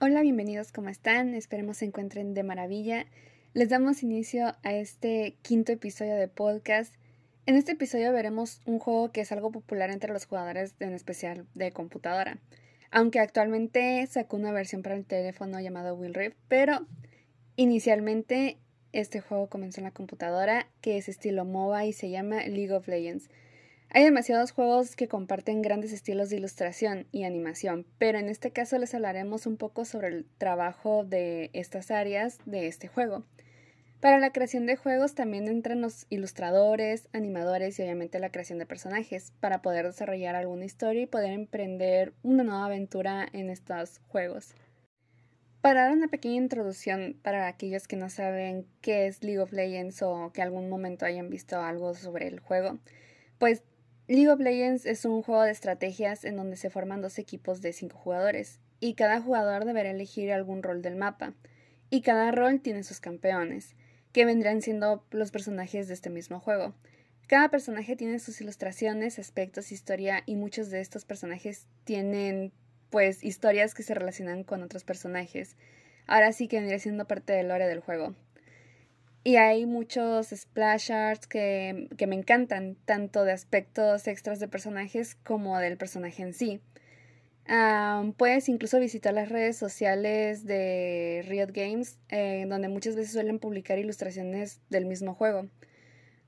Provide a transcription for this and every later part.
Hola, bienvenidos, ¿cómo están? Esperemos se encuentren de maravilla. Les damos inicio a este quinto episodio de podcast. En este episodio veremos un juego que es algo popular entre los jugadores, en especial de computadora. Aunque actualmente sacó una versión para el teléfono llamado Will Rift, pero inicialmente este juego comenzó en la computadora, que es estilo MOBA y se llama League of Legends. Hay demasiados juegos que comparten grandes estilos de ilustración y animación, pero en este caso les hablaremos un poco sobre el trabajo de estas áreas de este juego. Para la creación de juegos también entran los ilustradores, animadores y obviamente la creación de personajes para poder desarrollar alguna historia y poder emprender una nueva aventura en estos juegos. Para dar una pequeña introducción para aquellos que no saben qué es League of Legends o que algún momento hayan visto algo sobre el juego, pues League of Legends es un juego de estrategias en donde se forman dos equipos de cinco jugadores, y cada jugador deberá elegir algún rol del mapa, y cada rol tiene sus campeones, que vendrán siendo los personajes de este mismo juego. Cada personaje tiene sus ilustraciones, aspectos, historia, y muchos de estos personajes tienen pues historias que se relacionan con otros personajes. Ahora sí que vendría siendo parte del lore del juego. Y hay muchos splash arts que, me encantan, tanto de aspectos extras de personajes como del personaje en sí. puedes incluso visitar las redes sociales de Riot Games, eh, donde muchas veces suelen publicar ilustraciones del mismo juego.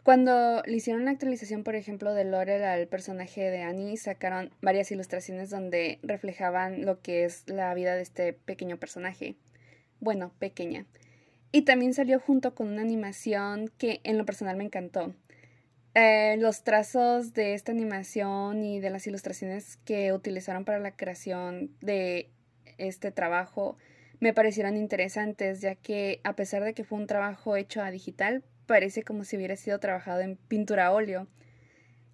Cuando le hicieron la actualización, por ejemplo, de Laurel al personaje de Annie, sacaron varias ilustraciones donde reflejaban lo que es la vida de este pequeño personaje. Bueno, pequeña. Y también salió junto con una animación que en lo personal me encantó. Eh, los trazos de esta animación y de las ilustraciones que utilizaron para la creación de este trabajo me parecieron interesantes, ya que a pesar de que fue un trabajo hecho a digital, parece como si hubiera sido trabajado en pintura a óleo,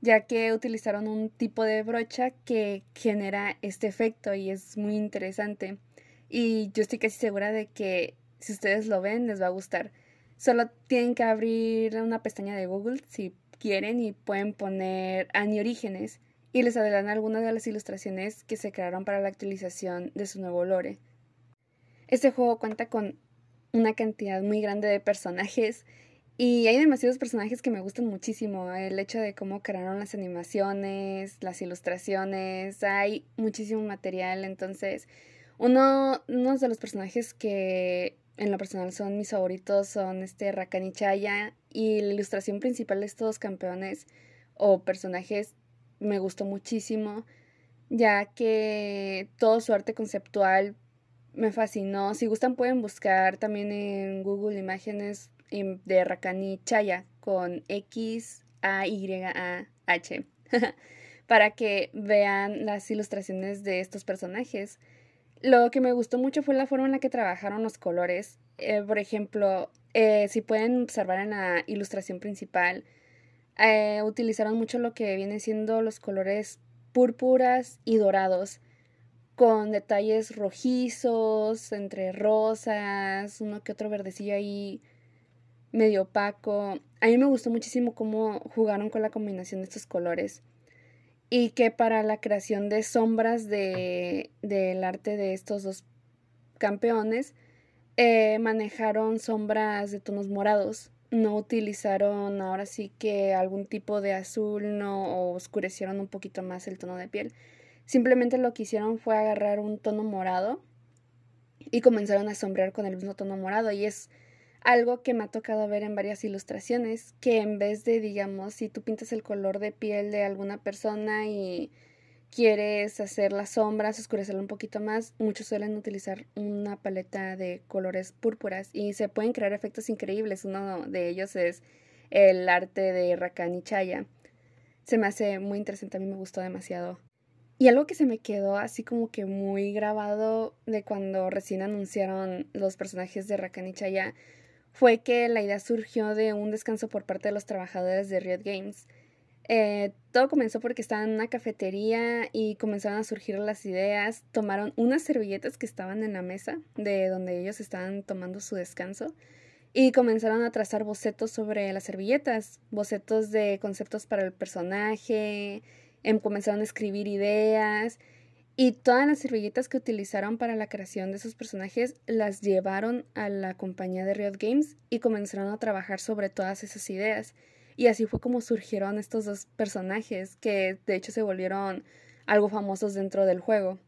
ya que utilizaron un tipo de brocha que genera este efecto y es muy interesante. Y yo estoy casi segura de que si ustedes lo ven, les va a gustar. Solo tienen que abrir una pestaña de Google si quieren y pueden poner Ani Orígenes y les adelantan algunas de las ilustraciones que se crearon para la actualización de su nuevo lore. Este juego cuenta con una cantidad muy grande de personajes y hay demasiados personajes que me gustan muchísimo. El hecho de cómo crearon las animaciones, las ilustraciones, hay muchísimo material. Entonces, uno, uno de los personajes que en lo personal son mis favoritos son este Rakan y Chaya y la ilustración principal de estos campeones o personajes me gustó muchísimo ya que todo su arte conceptual me fascinó. Si gustan pueden buscar también en Google imágenes de Rakan y Chaya con X A Y A H para que vean las ilustraciones de estos personajes. Lo que me gustó mucho fue la forma en la que trabajaron los colores. Eh, por ejemplo, eh, si pueden observar en la ilustración principal, eh, utilizaron mucho lo que viene siendo los colores púrpuras y dorados, con detalles rojizos, entre rosas, uno que otro verdecillo ahí medio opaco. A mí me gustó muchísimo cómo jugaron con la combinación de estos colores y que para la creación de sombras de, del arte de estos dos campeones eh, manejaron sombras de tonos morados. No utilizaron ahora sí que algún tipo de azul, no o oscurecieron un poquito más el tono de piel. Simplemente lo que hicieron fue agarrar un tono morado y comenzaron a sombrear con el mismo tono morado. Y es algo que me ha tocado ver en varias ilustraciones, que en vez de, digamos, si tú pintas el color de piel de alguna persona y quieres hacer las sombras, oscurecerlo un poquito más, muchos suelen utilizar una paleta de colores púrpuras y se pueden crear efectos increíbles. Uno de ellos es el arte de Rakan y Chaya. Se me hace muy interesante, a mí me gustó demasiado. Y algo que se me quedó así como que muy grabado de cuando recién anunciaron los personajes de Rakan y Chaya fue que la idea surgió de un descanso por parte de los trabajadores de Riot Games. Eh, todo comenzó porque estaban en una cafetería y comenzaron a surgir las ideas. Tomaron unas servilletas que estaban en la mesa de donde ellos estaban tomando su descanso y comenzaron a trazar bocetos sobre las servilletas, bocetos de conceptos para el personaje, em, comenzaron a escribir ideas Y todas las servilletas que utilizaron para la creación de sus personajes las llevaron a la compañía de Riot Games y comenzaron a trabajar sobre todas esas ideas. Y así fue como surgieron estos dos personajes que de hecho se volvieron algo famosos dentro del juego.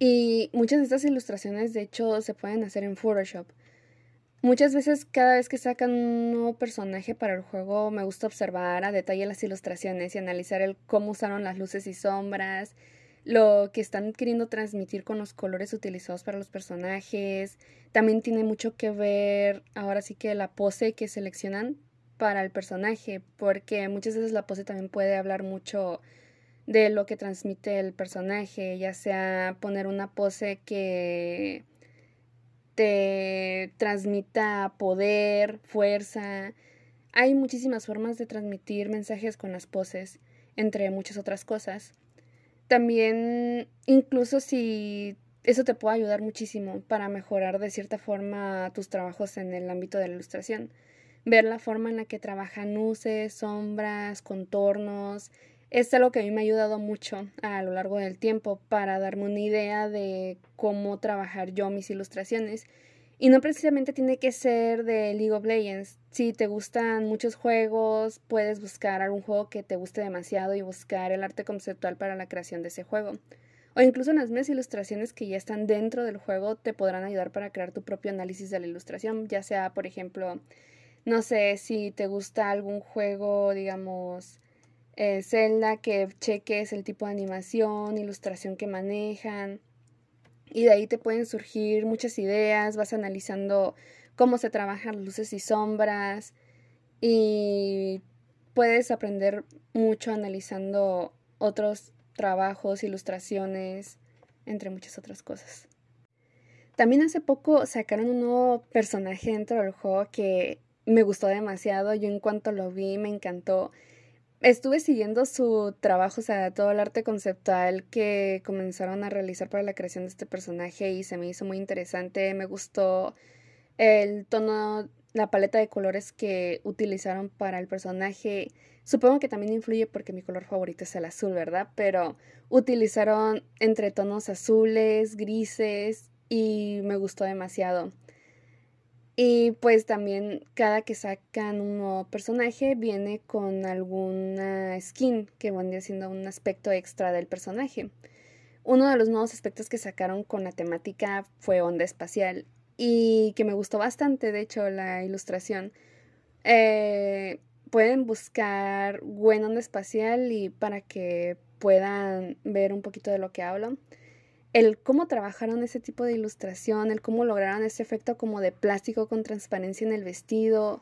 Y muchas de estas ilustraciones de hecho se pueden hacer en Photoshop. Muchas veces cada vez que sacan un nuevo personaje para el juego me gusta observar a detalle las ilustraciones y analizar el cómo usaron las luces y sombras, lo que están queriendo transmitir con los colores utilizados para los personajes. También tiene mucho que ver ahora sí que la pose que seleccionan para el personaje, porque muchas veces la pose también puede hablar mucho de lo que transmite el personaje, ya sea poner una pose que te transmita poder, fuerza. Hay muchísimas formas de transmitir mensajes con las poses, entre muchas otras cosas. También, incluso si eso te puede ayudar muchísimo para mejorar de cierta forma tus trabajos en el ámbito de la ilustración. Ver la forma en la que trabajan luces, sombras, contornos. Es algo que a mí me ha ayudado mucho a lo largo del tiempo para darme una idea de cómo trabajar yo mis ilustraciones y no precisamente tiene que ser de League of Legends. Si te gustan muchos juegos, puedes buscar algún juego que te guste demasiado y buscar el arte conceptual para la creación de ese juego. O incluso las mismas ilustraciones que ya están dentro del juego te podrán ayudar para crear tu propio análisis de la ilustración, ya sea, por ejemplo, no sé si te gusta algún juego, digamos, eh, Zelda, que cheques el tipo de animación, ilustración que manejan y de ahí te pueden surgir muchas ideas, vas analizando cómo se trabajan luces y sombras y puedes aprender mucho analizando otros trabajos, ilustraciones, entre muchas otras cosas. También hace poco sacaron un nuevo personaje dentro del juego que me gustó demasiado. Yo en cuanto lo vi me encantó estuve siguiendo su trabajo, o sea, todo el arte conceptual que comenzaron a realizar para la creación de este personaje y se me hizo muy interesante. Me gustó el tono, la paleta de colores que utilizaron para el personaje. Supongo que también influye porque mi color favorito es el azul, ¿verdad? Pero utilizaron entre tonos azules, grises y me gustó demasiado. Y pues también cada que sacan un nuevo personaje viene con alguna skin que vendría siendo un aspecto extra del personaje. Uno de los nuevos aspectos que sacaron con la temática fue onda espacial y que me gustó bastante, de hecho, la ilustración. Eh, pueden buscar buena onda espacial y para que puedan ver un poquito de lo que hablo el cómo trabajaron ese tipo de ilustración, el cómo lograron ese efecto como de plástico con transparencia en el vestido,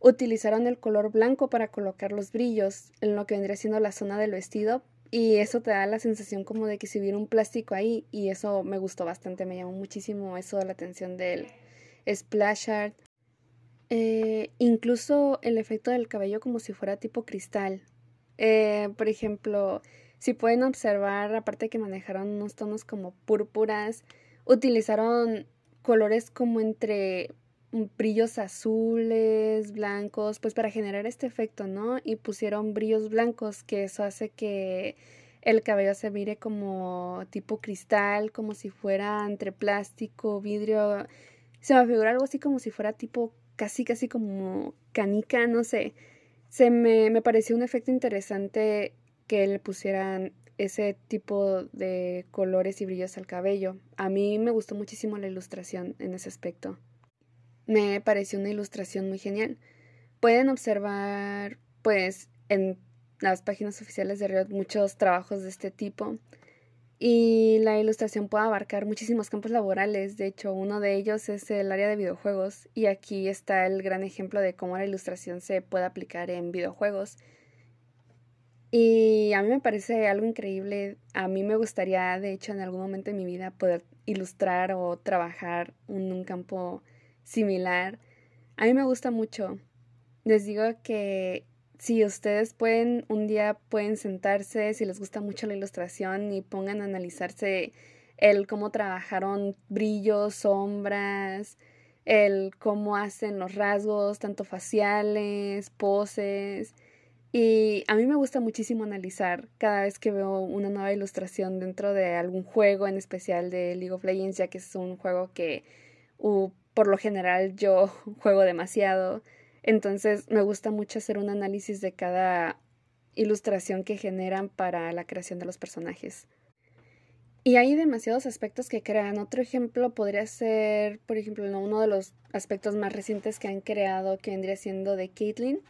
utilizaron el color blanco para colocar los brillos en lo que vendría siendo la zona del vestido y eso te da la sensación como de que si hubiera un plástico ahí y eso me gustó bastante, me llamó muchísimo eso la atención del splash art. Eh, incluso el efecto del cabello como si fuera tipo cristal. Eh, por ejemplo, si pueden observar, aparte que manejaron unos tonos como púrpuras, utilizaron colores como entre brillos azules, blancos, pues para generar este efecto, ¿no? Y pusieron brillos blancos, que eso hace que el cabello se mire como tipo cristal, como si fuera entre plástico, vidrio. Se me figura algo así como si fuera tipo casi, casi como canica, no sé. Se me, me pareció un efecto interesante que le pusieran ese tipo de colores y brillos al cabello. A mí me gustó muchísimo la ilustración en ese aspecto. Me pareció una ilustración muy genial. Pueden observar, pues, en las páginas oficiales de Riot muchos trabajos de este tipo. Y la ilustración puede abarcar muchísimos campos laborales. De hecho, uno de ellos es el área de videojuegos. Y aquí está el gran ejemplo de cómo la ilustración se puede aplicar en videojuegos y a mí me parece algo increíble. A mí me gustaría, de hecho, en algún momento de mi vida poder ilustrar o trabajar en un campo similar. A mí me gusta mucho. Les digo que si ustedes pueden, un día pueden sentarse, si les gusta mucho la ilustración y pongan a analizarse el cómo trabajaron brillos, sombras, el cómo hacen los rasgos, tanto faciales, poses Y a mí me gusta muchísimo analizar cada vez que veo una nueva ilustración dentro de algún juego, en especial de League of Legends, ya que es un juego que por lo general yo juego demasiado. Entonces me gusta mucho hacer un análisis de cada ilustración que generan para la creación de los personajes. Y hay demasiados aspectos que crean. Otro ejemplo podría ser, por ejemplo, uno de los aspectos más recientes que han creado, que vendría siendo de Caitlyn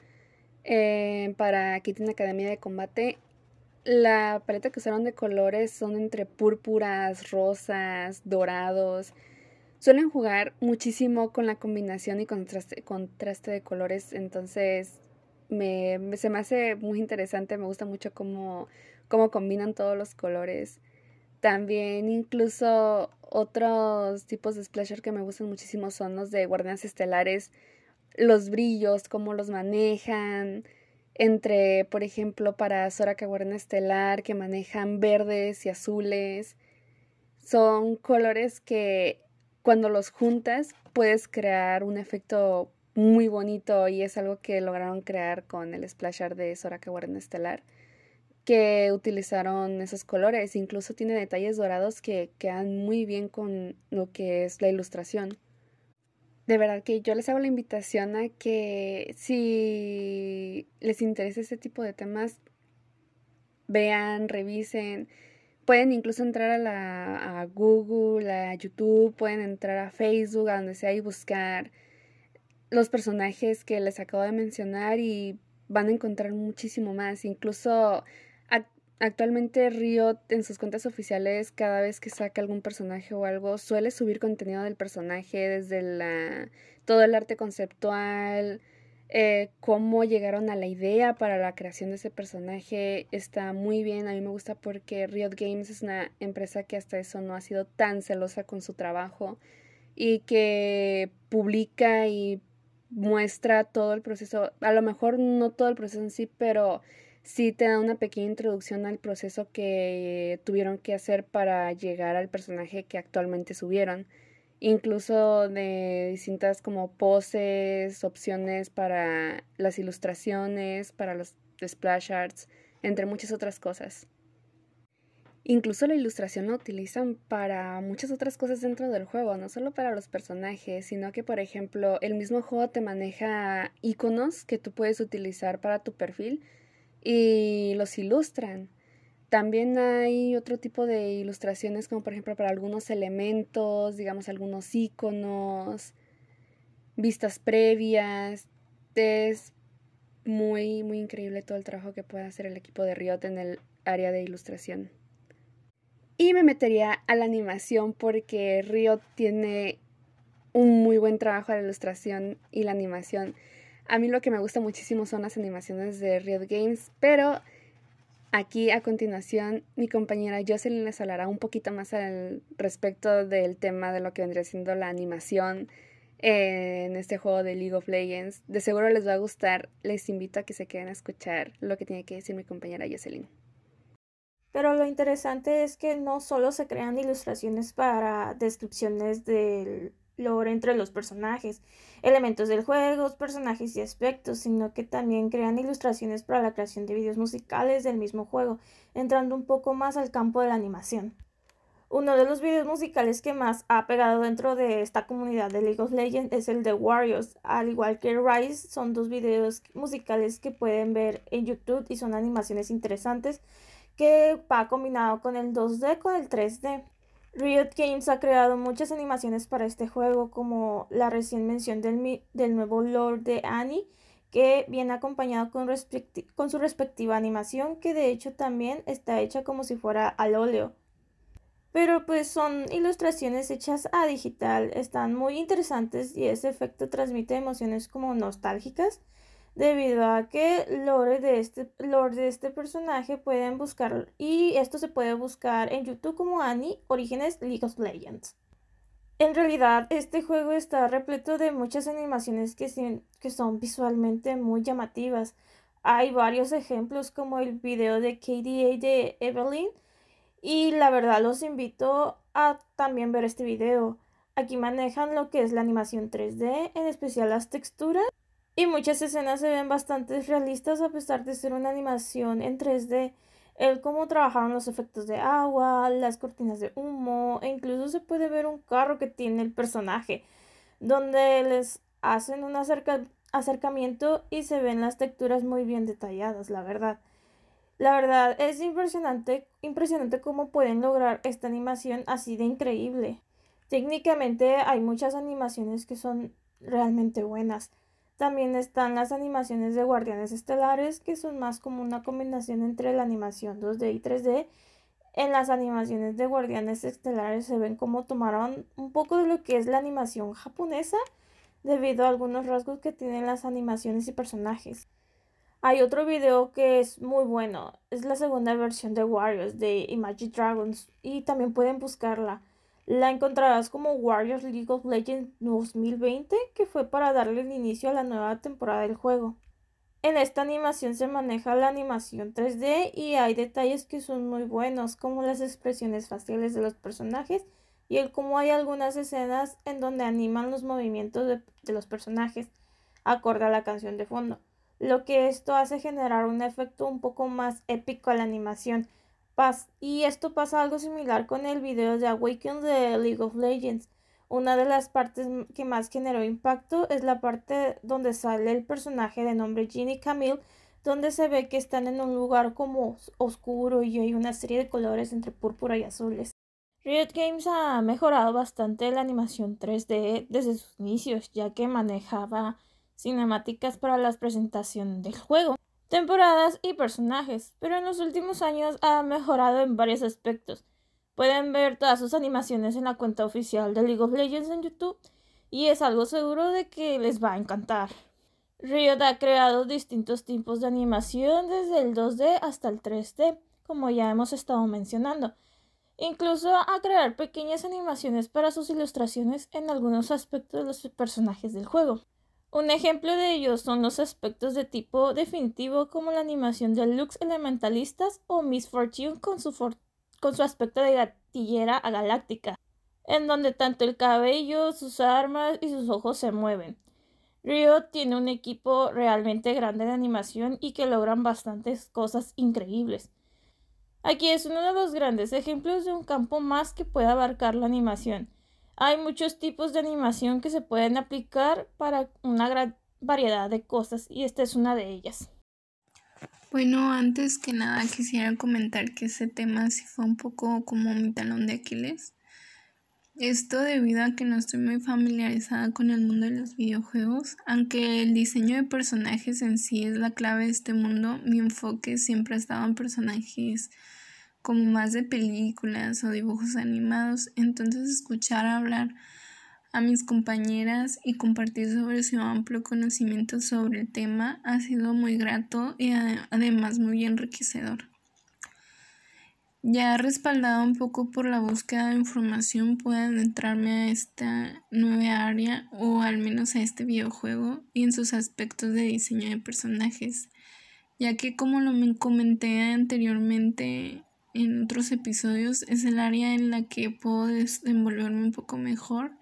eh, para Caitlyn Academia de Combate. La paleta que usaron de colores son entre púrpuras, rosas, dorados. Suelen jugar muchísimo con la combinación y contraste, contraste de colores, entonces me, se me hace muy interesante, me gusta mucho cómo, cómo combinan todos los colores. También incluso otros tipos de splasher que me gustan muchísimo son los de guardianes estelares, los brillos, cómo los manejan, entre, por ejemplo, para Soraka Guardián Estelar, que manejan verdes y azules. Son colores que cuando los juntas puedes crear un efecto muy bonito y es algo que lograron crear con el splasher de Soraka Guardián Estelar que utilizaron esos colores. Incluso tiene detalles dorados que quedan muy bien con lo que es la ilustración. De verdad que yo les hago la invitación a que si les interesa este tipo de temas, vean, revisen. Pueden incluso entrar a, la, a Google, a YouTube, pueden entrar a Facebook, a donde sea y buscar los personajes que les acabo de mencionar y van a encontrar muchísimo más. Incluso Actualmente Riot en sus cuentas oficiales cada vez que saca algún personaje o algo suele subir contenido del personaje desde la todo el arte conceptual, eh, cómo llegaron a la idea para la creación de ese personaje está muy bien. A mí me gusta porque Riot Games es una empresa que hasta eso no ha sido tan celosa con su trabajo y que publica y muestra todo el proceso. A lo mejor no todo el proceso en sí, pero sí te da una pequeña introducción al proceso que tuvieron que hacer para llegar al personaje que actualmente subieron. Incluso de distintas como poses, opciones para las ilustraciones, para los splash arts, entre muchas otras cosas. Incluso la ilustración la utilizan para muchas otras cosas dentro del juego, no solo para los personajes, sino que por ejemplo el mismo juego te maneja iconos que tú puedes utilizar para tu perfil y los ilustran. También hay otro tipo de ilustraciones como por ejemplo para algunos elementos, digamos algunos iconos, vistas previas. Es muy, muy increíble todo el trabajo que puede hacer el equipo de Riot en el área de ilustración. Y me metería a la animación porque Riot tiene un muy buen trabajo de la ilustración y la animación. A mí lo que me gusta muchísimo son las animaciones de Riot Games, pero aquí a continuación mi compañera Jocelyn les hablará un poquito más al respecto del tema de lo que vendría siendo la animación en este juego de League of Legends. De seguro les va a gustar, les invito a que se queden a escuchar lo que tiene que decir mi compañera Jocelyn. Pero lo interesante es que no solo se crean ilustraciones para descripciones del entre los personajes, elementos del juego, personajes y aspectos, sino que también crean ilustraciones para la creación de videos musicales del mismo juego, entrando un poco más al campo de la animación. Uno de los videos musicales que más ha pegado dentro de esta comunidad de League of Legends es el de Warriors. Al igual que Rise, son dos videos musicales que pueden ver en YouTube y son animaciones interesantes que va combinado con el 2D con el 3D. Riot Games ha creado muchas animaciones para este juego, como la recién mención del, del nuevo Lord de Annie, que viene acompañado con, con su respectiva animación, que de hecho también está hecha como si fuera al óleo. Pero pues son ilustraciones hechas a digital, están muy interesantes y ese efecto transmite emociones como nostálgicas debido a que lore de este, de este personaje pueden buscar y esto se puede buscar en YouTube como Annie Orígenes League of Legends. En realidad, este juego está repleto de muchas animaciones que, que son visualmente muy llamativas. Hay varios ejemplos como el video de KDA de Evelyn y la verdad los invito a también ver este video. Aquí manejan lo que es la animación 3D, en especial las texturas Y muchas escenas se ven bastante realistas a pesar de ser una animación en 3D. El cómo trabajaron los efectos de agua, las cortinas de humo, e incluso se puede ver un carro que tiene el personaje, donde les hacen un acercamiento y se ven las texturas muy bien detalladas, la verdad. La verdad es impresionante, impresionante cómo pueden lograr esta animación así de increíble. Técnicamente hay muchas animaciones que son realmente buenas. También están las animaciones de Guardianes Estelares, que son más como una combinación entre la animación 2D y 3D. En las animaciones de Guardianes Estelares se ven como tomaron un poco de lo que es la animación japonesa, debido a algunos rasgos que tienen las animaciones y personajes. Hay otro video que es muy bueno, es la segunda versión de Warriors de Imagine Dragons y también pueden buscarla. La encontrarás como Warriors League of Legends 2020, que fue para darle el inicio a la nueva temporada del juego. En esta animación se maneja la animación 3D y hay detalles que son muy buenos, como las expresiones faciales de los personajes y el cómo hay algunas escenas en donde animan los movimientos de, de los personajes, acorde a la canción de fondo, lo que esto hace generar un efecto un poco más épico a la animación y esto pasa algo similar con el video de Awaken de League of Legends. Una de las partes que más generó impacto es la parte donde sale el personaje de nombre Ginny Camille, donde se ve que están en un lugar como oscuro y hay una serie de colores entre púrpura y azules. Riot Games ha mejorado bastante la animación 3D desde sus inicios, ya que manejaba cinemáticas para la presentación del juego temporadas y personajes, pero en los últimos años ha mejorado en varios aspectos. Pueden ver todas sus animaciones en la cuenta oficial de League of Legends en YouTube y es algo seguro de que les va a encantar. Riot ha creado distintos tipos de animación desde el 2D hasta el 3D, como ya hemos estado mencionando. Incluso a crear pequeñas animaciones para sus ilustraciones en algunos aspectos de los personajes del juego. Un ejemplo de ello son los aspectos de tipo definitivo como la animación de Lux Elementalistas o Miss Fortune con su, con su aspecto de gatillera a galáctica, en donde tanto el cabello, sus armas y sus ojos se mueven. Rio tiene un equipo realmente grande de animación y que logran bastantes cosas increíbles. Aquí es uno de los grandes ejemplos de un campo más que puede abarcar la animación hay muchos tipos de animación que se pueden aplicar para una gran variedad de cosas y esta es una de ellas. Bueno, antes que nada quisiera comentar que ese tema sí fue un poco como mi talón de Aquiles. Esto debido a que no estoy muy familiarizada con el mundo de los videojuegos, aunque el diseño de personajes en sí es la clave de este mundo, mi enfoque siempre ha estado en personajes como más de películas o dibujos animados, entonces escuchar hablar a mis compañeras y compartir sobre su amplio conocimiento sobre el tema ha sido muy grato y además muy enriquecedor. Ya respaldado un poco por la búsqueda de información, puedo adentrarme a esta nueva área o al menos a este videojuego y en sus aspectos de diseño de personajes, ya que como lo comenté anteriormente, en otros episodios es el área en la que puedo desenvolverme un poco mejor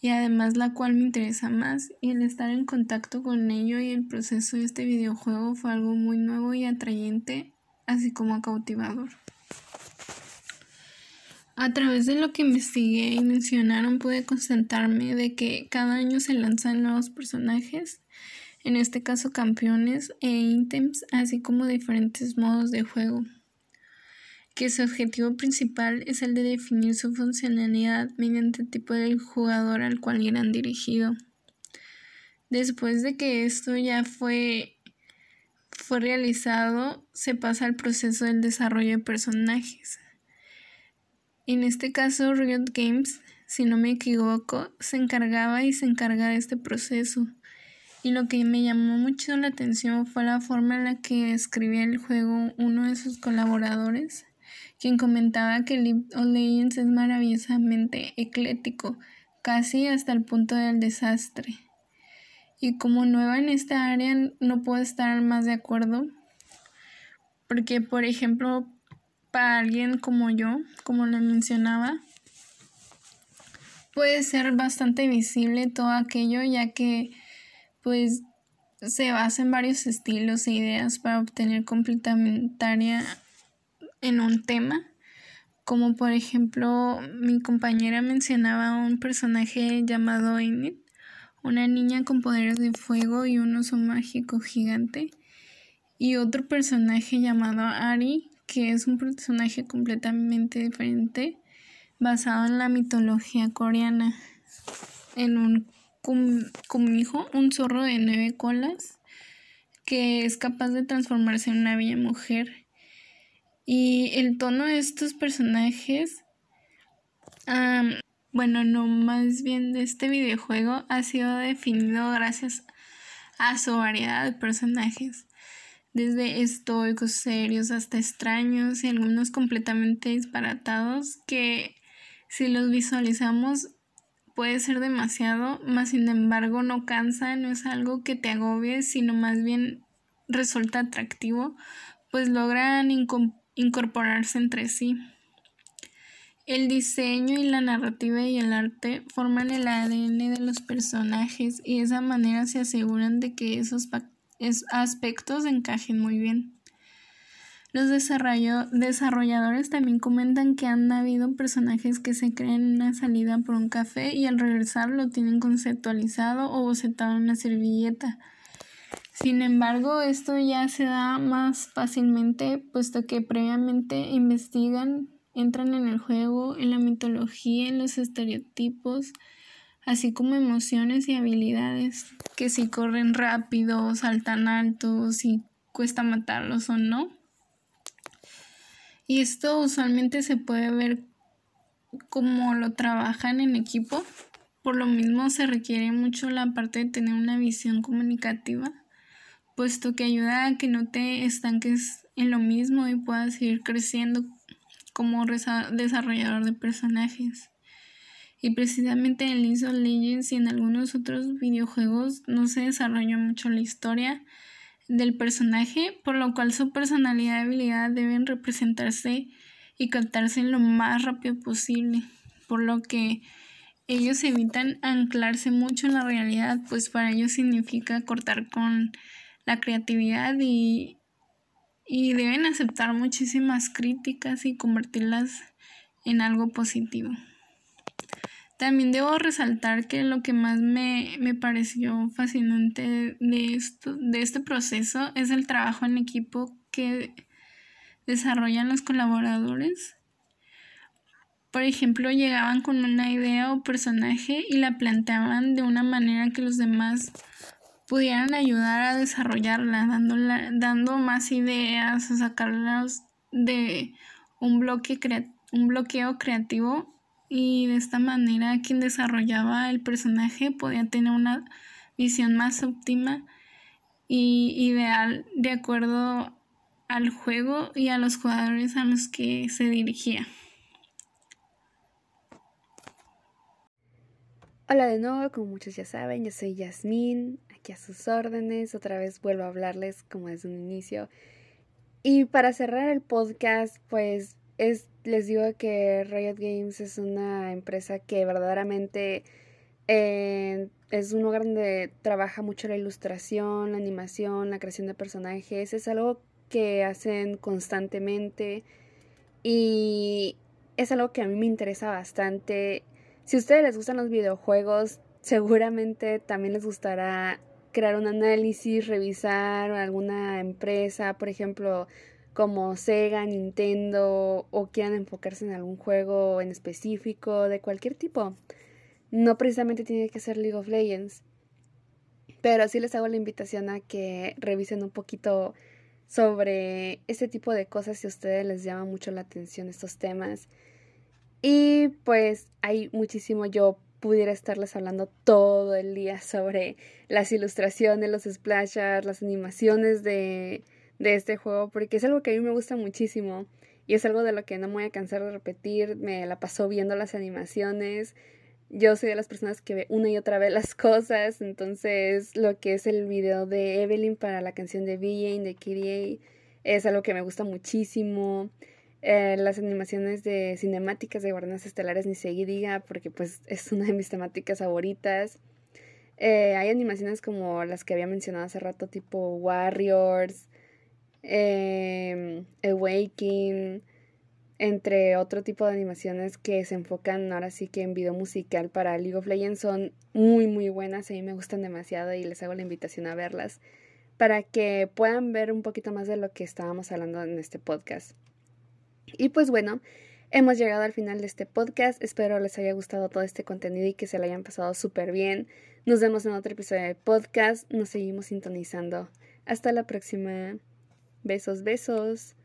y además la cual me interesa más y el estar en contacto con ello y el proceso de este videojuego fue algo muy nuevo y atrayente así como cautivador. A través de lo que investigué y mencionaron pude constatarme de que cada año se lanzan nuevos personajes, en este caso campeones e ítems, así como diferentes modos de juego que su objetivo principal es el de definir su funcionalidad mediante el tipo de jugador al cual irán dirigido. Después de que esto ya fue, fue realizado, se pasa al proceso del desarrollo de personajes. En este caso, Riot Games, si no me equivoco, se encargaba y se encarga de este proceso. Y lo que me llamó mucho la atención fue la forma en la que escribía el juego uno de sus colaboradores, quien comentaba que League of Legends es maravillosamente eclético, casi hasta el punto del desastre. Y como nueva en esta área no puedo estar más de acuerdo, porque por ejemplo, para alguien como yo, como le mencionaba, puede ser bastante visible todo aquello, ya que pues se basa en varios estilos e ideas para obtener complementaria en un tema. Como por ejemplo, mi compañera mencionaba un personaje llamado Enid, una niña con poderes de fuego y un oso mágico gigante. Y otro personaje llamado Ari, que es un personaje completamente diferente, basado en la mitología coreana, en un un zorro de nueve colas, que es capaz de transformarse en una bella mujer. Y el tono de estos personajes, bueno, no, más bien de este videojuego, ha sido definido gracias a su variedad de personajes. Desde estoicos, serios hasta extraños y algunos completamente disparatados que si los visualizamos puede ser demasiado, más sin embargo no cansa, no es algo que te agobie, sino más bien resulta atractivo, pues logran incorporarse entre sí. El diseño y la narrativa y el arte forman el ADN de los personajes y de esa manera se aseguran de que esos aspectos encajen muy bien. Los desarrolladores también comentan que han habido personajes que se creen una salida por un café y al regresar lo tienen conceptualizado o bocetado en una servilleta. Sin embargo, esto ya se da más fácilmente puesto que previamente investigan, entran en el juego, en la mitología, en los estereotipos, así como emociones y habilidades, que si corren rápido, saltan alto, si cuesta matarlos o no. Y esto usualmente se puede ver como lo trabajan en equipo. Por lo mismo se requiere mucho la parte de tener una visión comunicativa, puesto que ayuda a que no te estanques en lo mismo y puedas seguir creciendo como desarrollador de personajes. Y precisamente en League of Legends y en algunos otros videojuegos no se desarrolla mucho la historia, del personaje, por lo cual su personalidad y habilidad deben representarse y captarse lo más rápido posible, por lo que ellos evitan anclarse mucho en la realidad, pues para ellos significa cortar con la creatividad y, y deben aceptar muchísimas críticas y convertirlas en algo positivo. También debo resaltar que lo que más me, pareció fascinante de, esto, de este proceso es el trabajo en equipo que desarrollan los colaboradores. Por ejemplo, llegaban con una idea o personaje y la planteaban de una manera que los demás pudieran ayudar a desarrollarla, dando más ideas o sacarlas de un, bloque un bloqueo creativo y de esta manera quien desarrollaba el personaje podía tener una visión más óptima y ideal de acuerdo al juego y a los jugadores a los que se dirigía. Hola de nuevo, como muchos ya saben, yo soy Yasmín, aquí a sus órdenes, otra vez vuelvo a hablarles como desde un inicio. Y para cerrar el podcast, pues es, les digo que Riot Games es una empresa que verdaderamente eh, es un lugar donde trabaja mucho la ilustración, la animación, la creación de personajes. Es algo que hacen constantemente y es algo que a mí me interesa bastante. Si a ustedes les gustan los videojuegos, seguramente también les gustará crear un análisis, revisar alguna empresa, por ejemplo, como Sega, Nintendo o quieran enfocarse en algún juego en específico de cualquier tipo. No precisamente tiene que ser League of Legends. Pero sí les hago la invitación a que revisen un poquito sobre este tipo de cosas si a ustedes les llama mucho la atención estos temas. Y pues hay muchísimo, yo pudiera estarles hablando todo el día sobre las ilustraciones, los splashers, las animaciones de de este juego porque es algo que a mí me gusta muchísimo y es algo de lo que no me voy a cansar de repetir. Me la pasó viendo las animaciones. Yo soy de las personas que ve una y otra vez las cosas, entonces lo que es el video de Evelyn para la canción de VJ de KDA es algo que me gusta muchísimo. Eh, las animaciones de cinemáticas de Guardianes Estelares ni se diga porque pues es una de mis temáticas favoritas. Eh, hay animaciones como las que había mencionado hace rato, tipo Warriors, eh, Awakening, entre otro tipo de animaciones que se enfocan ahora sí que en video musical para League of Legends son muy muy buenas, a mí me gustan demasiado y les hago la invitación a verlas para que puedan ver un poquito más de lo que estábamos hablando en este podcast. Y pues bueno, hemos llegado al final de este podcast, espero les haya gustado todo este contenido y que se lo hayan pasado súper bien. Nos vemos en otro episodio de podcast, nos seguimos sintonizando. Hasta la próxima. Besos, besos.